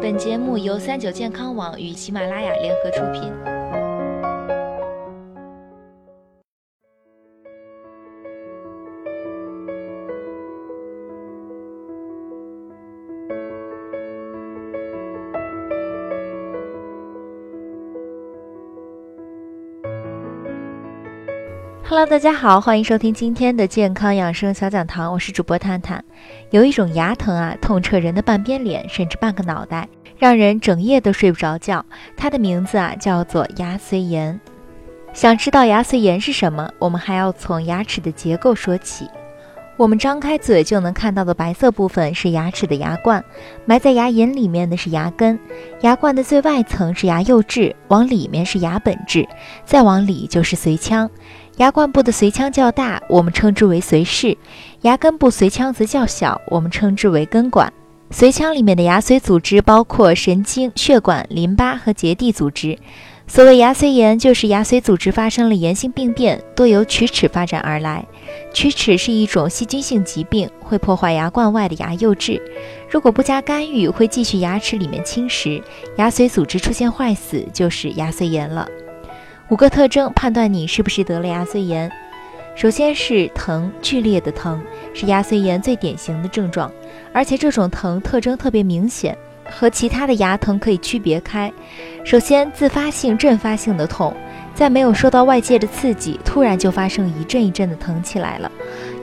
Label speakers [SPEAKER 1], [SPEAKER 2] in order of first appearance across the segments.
[SPEAKER 1] 本节目由三九健康网与喜马拉雅联合出品。Hello，大家好，欢迎收听今天的健康养生小讲堂，我是主播探探。有一种牙疼啊，痛彻人的半边脸，甚至半个脑袋，让人整夜都睡不着觉。它的名字啊，叫做牙髓炎。想知道牙髓炎是什么？我们还要从牙齿的结构说起。我们张开嘴就能看到的白色部分是牙齿的牙冠，埋在牙龈里面的是牙根。牙冠的最外层是牙釉质，往里面是牙本质，再往里就是髓腔。牙冠部的髓腔较大，我们称之为髓室；牙根部髓腔则较小，我们称之为根管。髓腔里面的牙髓组织包括神经、血管、淋巴和结缔组织。所谓牙髓炎，就是牙髓组织发生了炎性病变，多由龋齿发展而来。龋齿是一种细菌性疾病，会破坏牙冠外的牙釉质，如果不加干预，会继续牙齿里面侵蚀，牙髓组织出现坏死，就是牙髓炎了。五个特征判断你是不是得了牙髓炎。首先是疼，剧烈的疼是牙髓炎最典型的症状，而且这种疼特征特别明显，和其他的牙疼可以区别开。首先，自发性、阵发性的痛，在没有受到外界的刺激，突然就发生一阵一阵的疼起来了。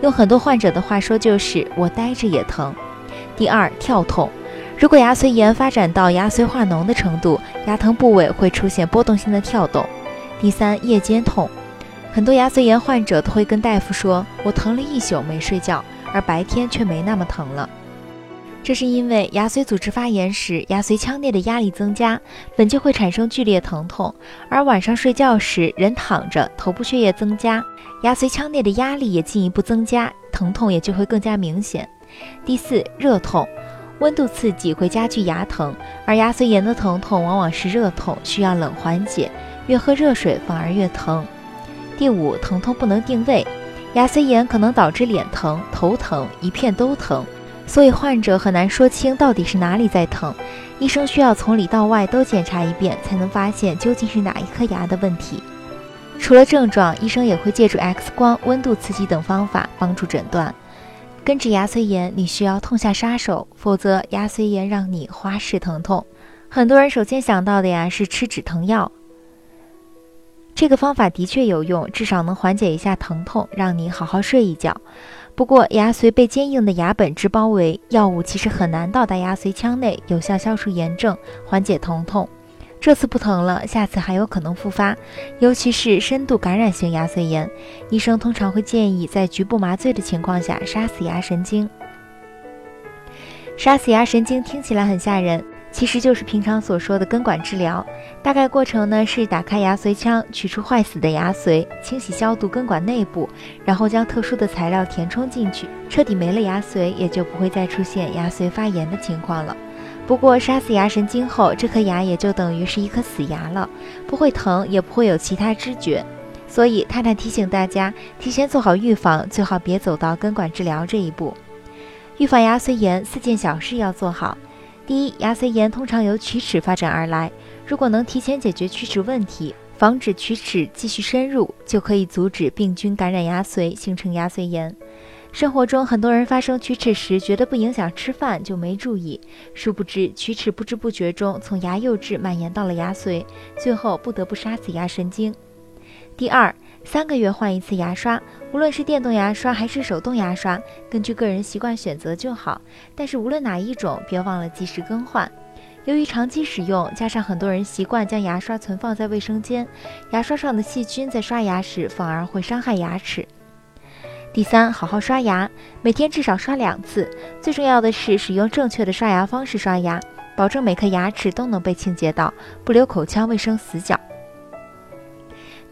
[SPEAKER 1] 用很多患者的话说，就是我呆着也疼。第二，跳痛，如果牙髓炎发展到牙髓化脓的程度，牙疼部位会出现波动性的跳动。第三，夜间痛，很多牙髓炎患者都会跟大夫说：“我疼了一宿没睡觉，而白天却没那么疼了。”这是因为牙髓组织发炎时，牙髓腔内的压力增加，本就会产生剧烈疼痛，而晚上睡觉时人躺着，头部血液增加，牙髓腔内的压力也进一步增加，疼痛也就会更加明显。第四，热痛，温度刺激会加剧牙疼，而牙髓炎的疼痛往往是热痛，需要冷缓解。越喝热水反而越疼。第五，疼痛不能定位，牙髓炎可能导致脸疼、头疼、一片都疼，所以患者很难说清到底是哪里在疼。医生需要从里到外都检查一遍，才能发现究竟是哪一颗牙的问题。除了症状，医生也会借助 X 光、温度刺激等方法帮助诊断。根治牙髓炎，你需要痛下杀手，否则牙髓炎让你花式疼痛。很多人首先想到的呀是吃止疼药。这个方法的确有用，至少能缓解一下疼痛，让你好好睡一觉。不过，牙髓被坚硬的牙本质包围，药物其实很难到达牙髓腔内，有效消除炎症，缓解疼痛。这次不疼了，下次还有可能复发，尤其是深度感染性牙髓炎，医生通常会建议在局部麻醉的情况下杀死牙神经。杀死牙神经听起来很吓人。其实就是平常所说的根管治疗，大概过程呢是打开牙髓腔，取出坏死的牙髓，清洗消毒根管内部，然后将特殊的材料填充进去，彻底没了牙髓，也就不会再出现牙髓发炎的情况了。不过杀死牙神经后，这颗牙也就等于是一颗死牙了，不会疼，也不会有其他知觉。所以太太提醒大家，提前做好预防，最好别走到根管治疗这一步。预防牙髓炎四件小事要做好。第一，牙髓炎通常由龋齿发展而来，如果能提前解决龋齿问题，防止龋齿继续深入，就可以阻止病菌感染牙髓，形成牙髓炎。生活中很多人发生龋齿时，觉得不影响吃饭，就没注意，殊不知龋齿不知不觉中从牙釉质蔓延到了牙髓，最后不得不杀死牙神经。第二。三个月换一次牙刷，无论是电动牙刷还是手动牙刷，根据个人习惯选择就好。但是无论哪一种，别忘了及时更换。由于长期使用，加上很多人习惯将牙刷存放在卫生间，牙刷上的细菌在刷牙时反而会伤害牙齿。第三，好好刷牙，每天至少刷两次。最重要的是使用正确的刷牙方式刷牙，保证每颗牙齿都能被清洁到，不留口腔卫生死角。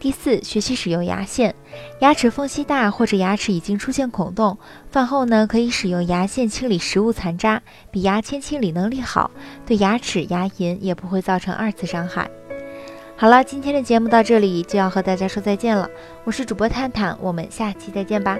[SPEAKER 1] 第四，学习使用牙线。牙齿缝隙大或者牙齿已经出现孔洞，饭后呢可以使用牙线清理食物残渣，比牙签清理能力好，对牙齿、牙龈也不会造成二次伤害。好了，今天的节目到这里就要和大家说再见了，我是主播探探，我们下期再见吧。